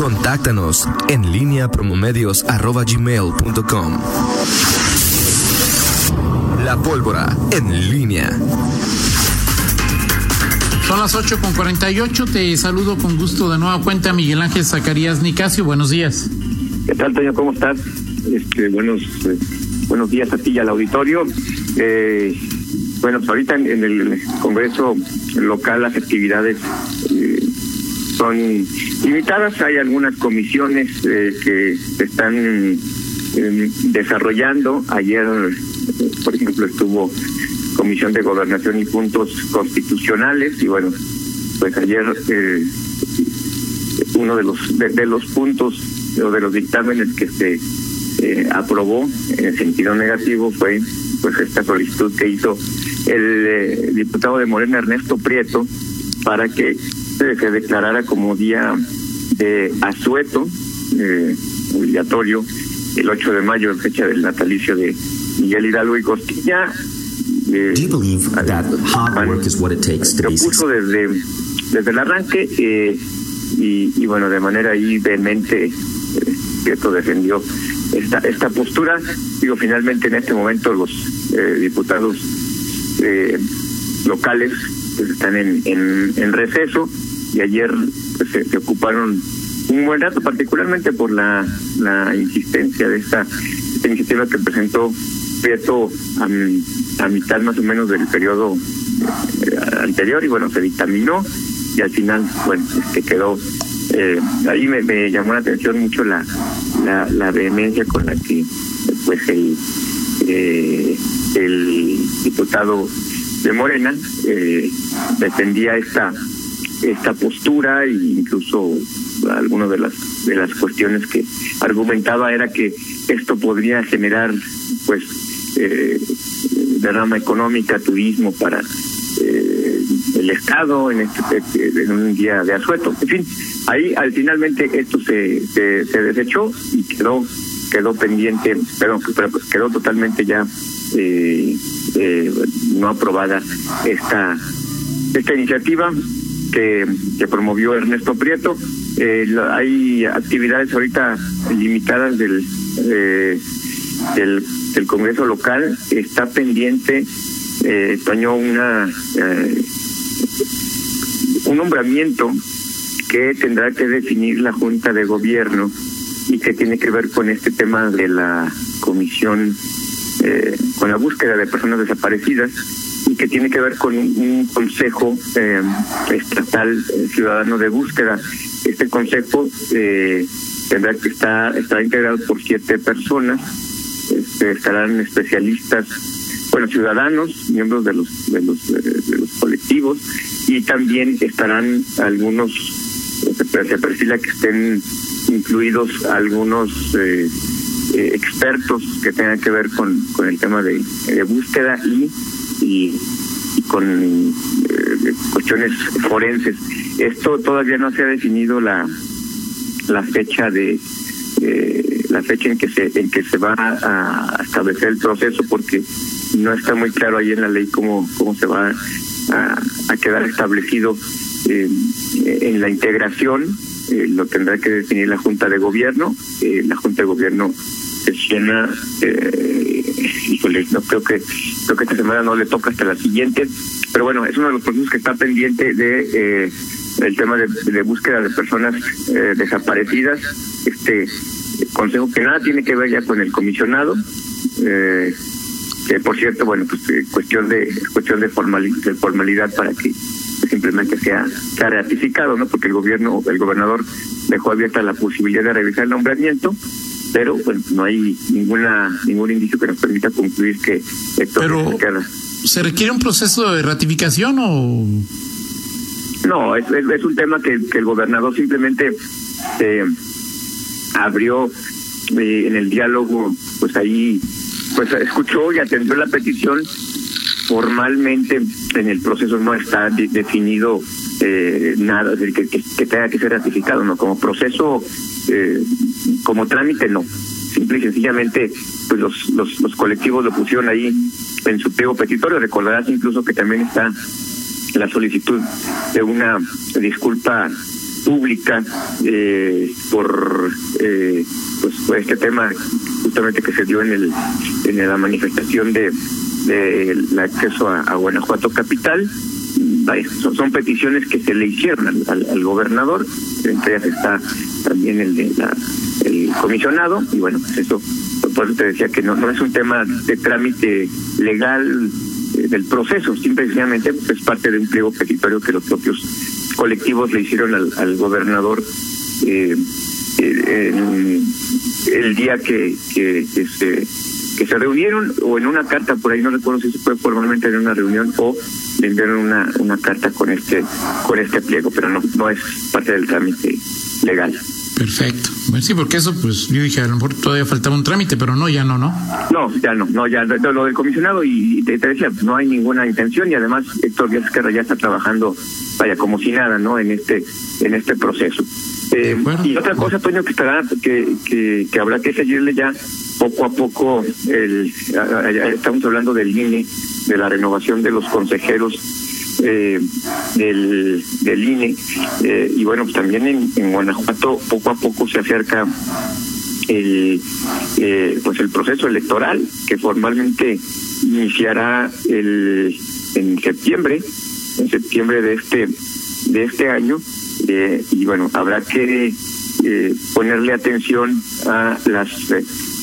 Contáctanos en línea promomedios.com. La pólvora en línea. Son las 8 con 48. Te saludo con gusto de nueva cuenta, Miguel Ángel Zacarías Nicasio. Buenos días. ¿Qué tal, Toño? ¿Cómo estás? Este, buenos, eh, buenos días a ti y al auditorio. Eh, bueno, pues ahorita en, el Congreso local las actividades eh, son limitadas. Hay algunas comisiones eh, que se están eh, desarrollando. Ayer, por ejemplo, estuvo Comisión de Gobernación y Puntos Constitucionales y bueno, pues ayer uno de los de, los puntos o de los dictámenes que se aprobó en sentido negativo fue pues esta solicitud que hizo el eh, diputado de Morena, Ernesto Prieto, para que se declarara como día de asueto eh, obligatorio el 8 de mayo, en fecha del natalicio de Miguel Hidalgo y Costilla. Eh, Do you believe that hard work is what it takes to desde, desde el arranque eh, y, y, bueno, de manera ahí vehemente, eh, Prieto defendió esta, esta postura. Digo, finalmente en este momento los eh, diputados eh, locales pues, están en, en, receso y ayer pues, se, ocuparon un buen rato, particularmente por la, la insistencia de esta, iniciativa que presentó Prieto a, a, mitad más o menos del periodo eh, anterior y bueno, se dictaminó y al final, bueno, este quedó eh, ahí me, me, llamó la atención mucho la, la, la vehemencia con la que pues el eh, el diputado de Morena eh, defendía esta esta postura e incluso algunas de las de las cuestiones que argumentaba era que esto podría generar pues eh, derrama económica turismo para eh, el estado en este en un día de asueto. En fin ahí al finalmente esto se, se, se desechó y quedó quedó pendiente pero, pero quedó totalmente ya eh, eh, no aprobada esta esta iniciativa que, promovió Ernesto Prieto. Eh, hay actividades ahorita limitadas del, eh, del, del Congreso local. Está pendiente, eh, Toño, una eh, un nombramiento que tendrá que definir la Junta de Gobierno y que tiene que ver con este tema de la comisión con la búsqueda de personas desaparecidas que tiene que ver con un, consejo eh, estatal eh, ciudadano de búsqueda. Este consejo eh, tendrá que estar estará integrado por siete personas, este, estarán especialistas, bueno, ciudadanos, miembros de los de los de los colectivos y también estarán algunos se perfila que estén incluidos algunos eh, eh, expertos que tengan que ver con, con el tema de búsqueda y, y, con eh, cuestiones forenses. Esto todavía no se ha definido la, la fecha de eh, la fecha en que se en que se va a establecer el proceso porque no está muy claro ahí en la ley cómo cómo se va a, a quedar establecido eh, en la integración lo tendrá que definir la Junta de Gobierno. La Junta de Gobierno sesiona, eh, no creo que creo que esta semana no le toca hasta la siguiente, pero bueno, es uno de los procesos que está pendiente de eh, el tema de, búsqueda de personas eh, desaparecidas. Este consejo que nada tiene que ver ya con el comisionado. Eh, que por cierto, bueno, pues eh, cuestión de cuestión de formalidad, de formalidad para que simplemente sea, sea ratificado, ¿no? Porque el gobierno, el gobernador dejó abierta la posibilidad de revisar el nombramiento, pero bueno, no hay ninguna ningún indicio que nos permita concluir que esto pero, ¿Se requiere un proceso de ratificación o...? No, es, es, es un tema que, que, el gobernador simplemente eh, abrió eh, en el diálogo, pues ahí pues escuchó y atendió la petición. Formalmente en el proceso no está de, definido eh, nada que, que, que, tenga que ser ratificado, no como proceso, eh, como trámite, no. Simple y sencillamente, pues los, los, colectivos lo pusieron ahí en su pliego petitorio. Recordarás incluso que también está la solicitud de una disculpa pública eh, por eh, pues por este tema justamente que se dio en el en la manifestación de, el acceso a, Guanajuato capital son, son, peticiones que se le hicieron al, al, gobernador entre ellas está también el de la comisionado y bueno pues eso por eso te decía que no no es un tema de trámite legal eh, del proceso, simplemente es parte de un pliego petitorio que los propios colectivos le hicieron al, al gobernador eh, eh el día que, que, que, se que se reunieron o en una carta por ahí no recuerdo si se fue formalmente en una reunión o le enviaron una una carta con este con este pliego pero no no es parte del trámite legal Perfecto. Bueno, sí, porque eso, pues yo dije, a lo mejor todavía faltaba un trámite, pero no, ya no, ¿no? No, ya no, no, ya lo del comisionado y te, decía, no hay ninguna intención y además Héctor Díaz Esquerra ya está trabajando, vaya, como si nada, ¿no? En este, en este proceso. Eh, y otra cosa, Toño, que estará, que, que, que habrá que seguirle ya poco a poco, el, estamos hablando del INE, de la renovación de los consejeros eh, del, del INE. Eh, y bueno, pues también en, Guanajuato poco a poco se acerca el eh, pues el proceso electoral que formalmente iniciará el en septiembre en septiembre de este de este año eh, y bueno habrá que eh, ponerle atención a las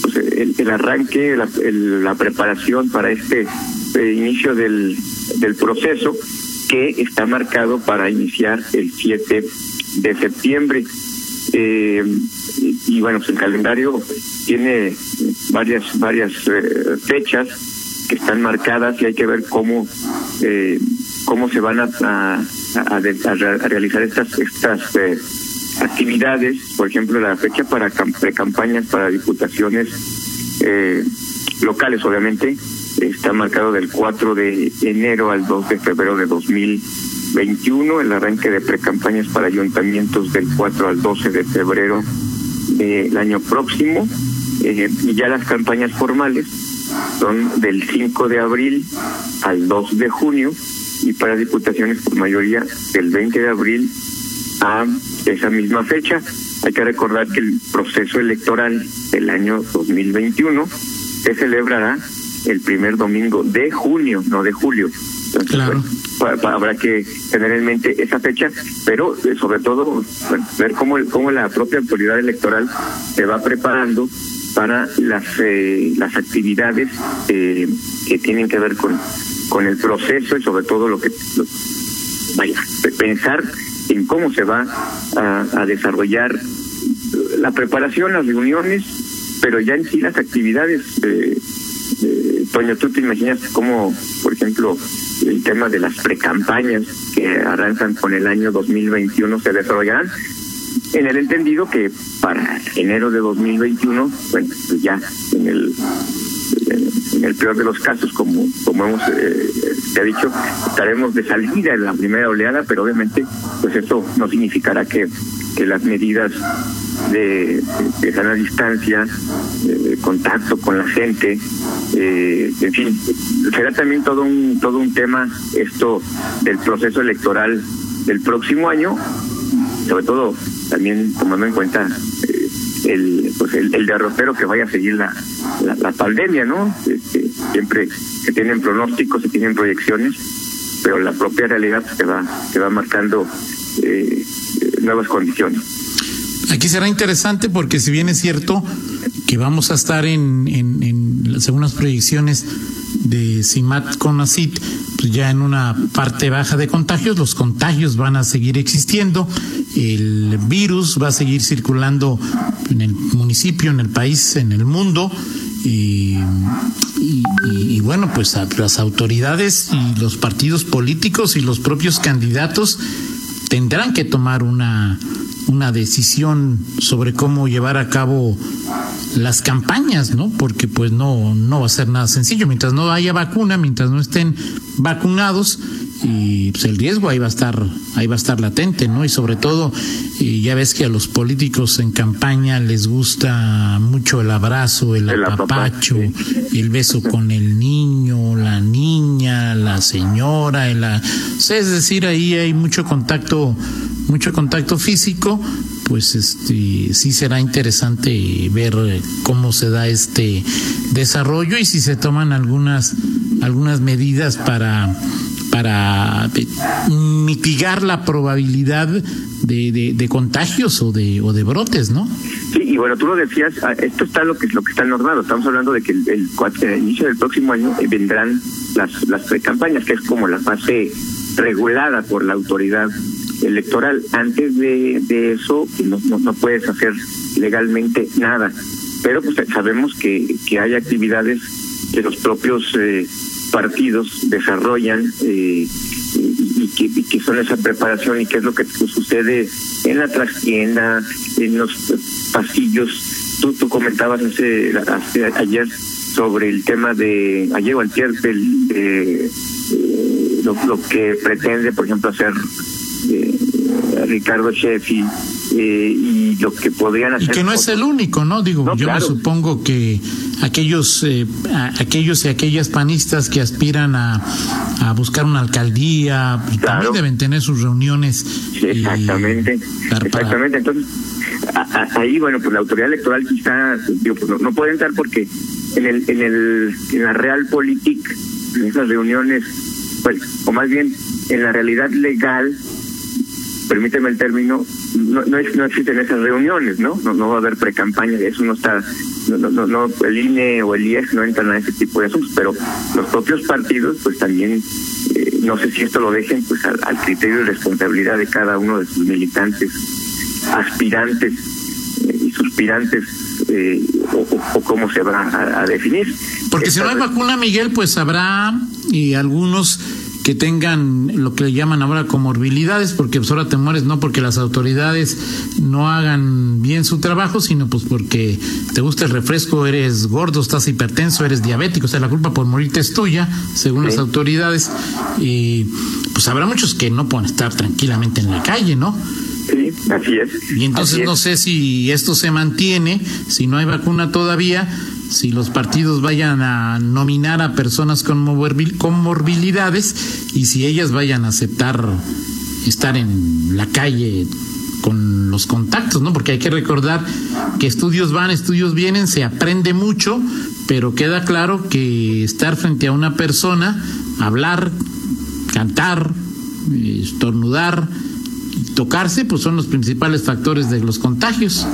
pues el, el, arranque la, el, la preparación para este inicio del del proceso que está marcado para iniciar el 7 de septiembre. Eh, y, bueno, pues el calendario tiene varias varias eh, fechas que están marcadas y hay que ver cómo eh, cómo se van a, a, a, realizar estas estas eh, actividades. Por ejemplo, la fecha para pre-campañas para diputaciones eh, locales, obviamente, está marcado del 4 de enero al 2 de febrero de 2021, el arranque de precampañas para ayuntamientos del 4 al 12 de febrero del año próximo, eh, y ya las campañas formales son del 5 de abril al 2 de junio, y para diputaciones por mayoría del 20 de abril a esa misma fecha. Hay que recordar que el proceso electoral del año 2021 se celebrará el primer domingo de junio, no de julio. Entonces, claro. bueno, habrá que tener en mente esa fecha, pero eh, sobre todo bueno, ver cómo, cómo la propia autoridad electoral se va preparando para las eh, las actividades eh, que tienen que ver con con el proceso y sobre todo lo que lo, vaya pensar en cómo se va a, a desarrollar la preparación, las reuniones, pero ya en sí las actividades eh, eh, Toño, ¿tú te imaginas cómo, por ejemplo, el tema de las precampañas que arrancan con el año 2021 se desarrollarán? En el entendido que para enero de 2021, bueno, pues ya en el en el peor de los casos, como como hemos eh, te ha dicho, estaremos de salida en la primera oleada, pero obviamente, pues eso no significará que, que las medidas de, de sana distancia, contacto con la gente, eh, en fin, será también todo un todo un tema esto del proceso electoral del próximo año, sobre todo también tomando en cuenta eh, el pues el, el, derrotero que vaya a seguir la, la, pandemia, ¿no? Este, siempre se tienen pronósticos, se tienen proyecciones, pero la propia realidad se va se va marcando eh, nuevas condiciones. Aquí será interesante porque si bien es cierto que vamos a estar en, en, en según las proyecciones de CIMAT con ACIT, pues ya en una parte baja de contagios, los contagios van a seguir existiendo, el virus va a seguir circulando en el municipio, en el país, en el mundo. Y, y, y, bueno, pues a las autoridades y los partidos políticos y los propios candidatos tendrán que tomar una, una decisión sobre cómo llevar a cabo las campañas, ¿no? Porque pues no, no va a ser nada sencillo. Mientras no haya vacuna, mientras no estén vacunados, y pues el riesgo ahí va a estar ahí va a estar latente no y sobre todo y ya ves que a los políticos en campaña les gusta mucho el abrazo el, apapacho el beso con el niño la niña la señora el, es decir ahí hay mucho contacto mucho contacto físico pues este sí será interesante ver cómo se da este desarrollo y si se toman algunas algunas medidas para para mitigar la probabilidad de, de, contagios o de o de brotes, ¿no? Sí, y bueno, tú lo decías, ah, esto está lo que lo que está normado. Estamos hablando de que el, el, inicio del próximo año eh, vendrán las las campañas, que es como la fase regulada por la autoridad electoral. Antes de, de eso no, no, puedes hacer legalmente nada. Pero pues sabemos que, que hay actividades que los propios eh, partidos desarrollan eh, y, que, son esa preparación y qué es lo que sucede en la trastienda, en los pasillos. Tú, tú comentabas hace, ayer sobre el tema de, ayer o antier, del, de, eh, lo, lo, que pretende, por ejemplo, hacer eh, Ricardo Sheffi eh, y lo que podrían hacer. Y que no es el único, ¿no? Digo, yo me supongo que aquellos, eh, aquellos y aquellas panistas que aspiran a, a buscar una alcaldía pues, también deben tener sus reuniones. exactamente. exactamente. Entonces, ahí, bueno, pues la autoridad electoral quizá, digo, pues no, puede entrar porque en el, en el, en la real política, en esas reuniones, pues, o más bien en la realidad legal, permíteme el término, no, no, no existen esas reuniones, ¿no? ¿no? No va a haber pre-campaña, eso no está, no, no, no, el INE o el IES no entran a ese tipo de asuntos, pero los propios partidos, pues también, eh, no sé si esto lo dejen, pues al, criterio de responsabilidad de cada uno de sus militantes, aspirantes eh, y suspirantes, eh, o, cómo se va a, definir. Porque si no hay vacuna, Miguel, pues habrá y algunos que tengan lo que le llaman ahora comorbilidades, porque pues ahora te mueres no porque las autoridades no hagan bien su trabajo, sino pues porque te gusta el refresco, eres gordo, estás hipertenso, eres diabético, o sea, la culpa por morirte es tuya, según las autoridades, y pues habrá muchos que no pueden estar tranquilamente en la calle, ¿no? Sí, así es. Y entonces no sé si esto se mantiene, si no hay vacuna todavía, si los partidos vayan a nominar a personas con comorbilidades y si ellas vayan a aceptar estar en la calle con los contactos, ¿no? Porque hay que recordar que estudios van, estudios vienen, se aprende mucho, pero queda claro que estar frente a una persona, hablar, cantar, estornudar, tocarse, pues son los principales factores de los contagios.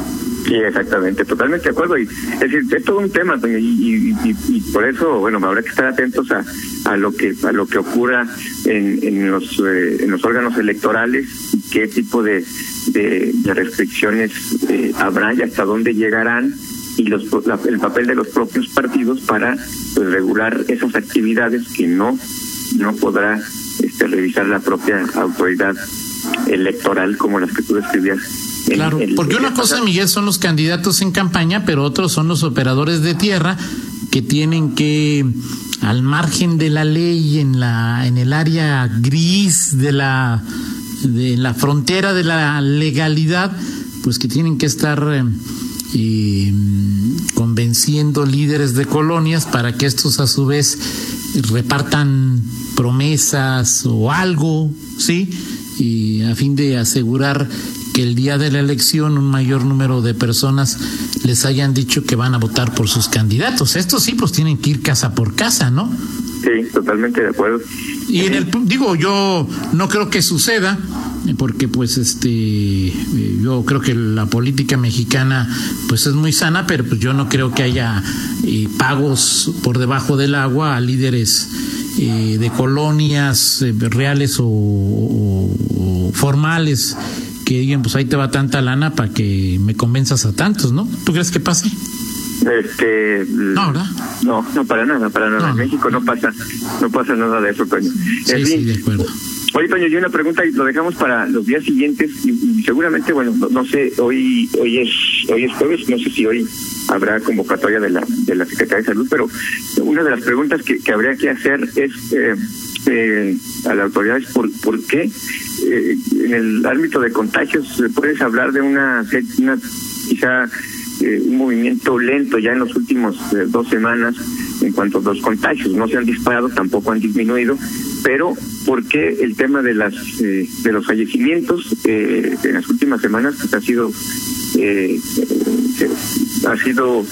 Sí, exactamente, totalmente de acuerdo. Y, es decir, es todo un tema y, y, por eso, bueno, habrá que estar atentos a, a lo que a lo que ocurra en, en los eh, en los órganos electorales y qué tipo de, de, restricciones eh, habrá y hasta dónde llegarán y los el papel de los propios partidos para pues, regular esas actividades que no no podrá este, revisar la propia autoridad electoral como las que tú describías Claro, porque una cosa, Miguel, son los candidatos en campaña, pero otros son los operadores de tierra que tienen que al margen de la ley en la en el área gris de la de la frontera de la legalidad, pues que tienen que estar eh, eh, convenciendo líderes de colonias para que estos a su vez repartan promesas o algo, ¿sí? Y a fin de asegurar que el día de la elección un mayor número de personas les hayan dicho que van a votar por sus candidatos. Estos sí, pues tienen que ir casa por casa, ¿no? Sí, totalmente de acuerdo. Y en el digo, yo no creo que suceda porque pues este eh, yo creo que la política mexicana pues es muy sana, pero pues yo no creo que haya eh, pagos por debajo del agua a líderes eh, de colonias reales o formales que digan, pues ahí te va tanta lana para que me convenzas a tantos, ¿no? ¿Tú crees que pase? Este, no, ¿verdad? No, no, para nada, para nada. en México no pasa, no pasa nada de eso, Toño. Sí, sí, de acuerdo. Oye, Toño, yo una pregunta y lo dejamos para los días siguientes y, seguramente, bueno, no, sé, hoy hoy es hoy es jueves, no sé si hoy habrá convocatoria de la de la Secretaría de Salud, pero una de las preguntas que, habría que hacer es eh, eh, a las autoridades por, por qué eh, en el ámbito de contagios puedes hablar de una, quizá eh, un movimiento lento ya en los últimos eh, dos semanas en cuanto a los contagios. No se han disparado, tampoco han disminuido, pero ¿por qué el tema de las de los fallecimientos en las últimas semanas pues, ha sido ha sido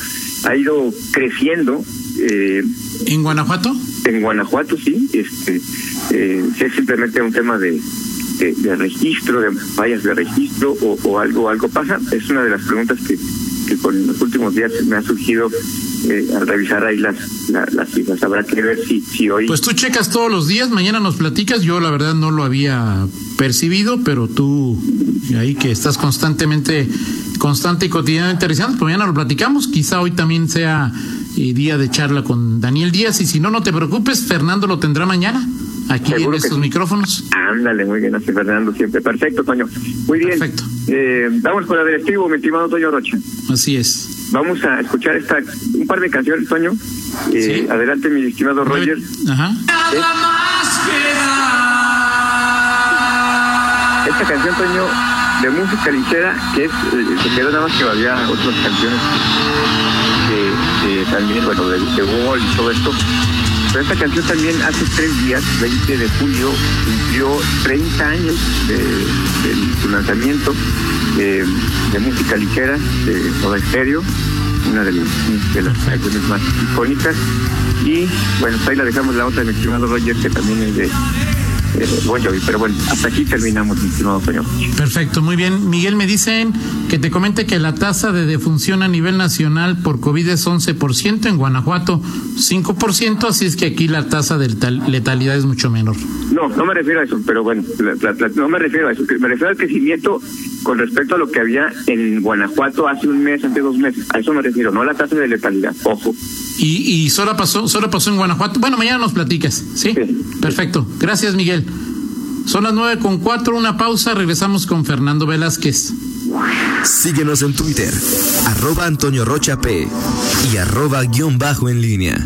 ha ido creciendo en Guanajuato en Guanajuato sí este es simplemente un tema de de, registro, de fallas de registro o, o, algo algo pasa? Es una de las preguntas que, que con los últimos días me ha surgido eh, al revisar ahí las, las cifras. Habrá que ver si, si hoy... Pues tú checas todos los días, mañana nos platicas, yo la verdad no lo había percibido, pero tú ahí que estás constantemente, constante y cotidianamente realizando, pues mañana lo platicamos, quizá hoy también sea eh, día de charla con Daniel Díaz y si no, no te preocupes, Fernando lo tendrá mañana aquí en estos micrófonos. Ándale, muy bien, así Fernando siempre. Perfecto, Toño. Muy bien. Perfecto. Eh, vamos con la directivo, mi estimado Toño Rocha. Así es. Vamos a escuchar esta un par de canciones, Toño. Eh, Adelante, mi estimado Roger. Ajá. Esta canción, Toño, de música ligera, que es, eh, se quedó nada más que había otras canciones que, también, bueno, de, de y todo esto esta canción también hace tres días, 20 de julio, cumplió 30 años de, su lanzamiento de, música ligera, de Toda Estéreo, una de, las canciones más icónicas. Y bueno, ahí la dejamos la otra mi estimado Roger, que también es de pero bueno, hasta aquí terminamos, mi estimado señor. Perfecto, muy bien. Miguel, me dicen que te comente que la tasa de defunción a nivel nacional por COVID es 11%, en Guanajuato 5%, así es que aquí la tasa de letalidad es mucho menor. No, no me refiero a eso, pero bueno, no me refiero a eso, me refiero al crecimiento con respecto a lo que había en Guanajuato hace un mes, hace dos meses. A eso me refiero, no a la tasa de letalidad, ojo. Y, y solo pasó, solo pasó en Guanajuato. Bueno, mañana nos platicas, ¿sí? Perfecto. Gracias, Miguel. Son las nueve con cuatro, una pausa, regresamos con Fernando Velázquez. Síguenos en Twitter, arroba Antonio Rocha P y arroba guion bajo en línea.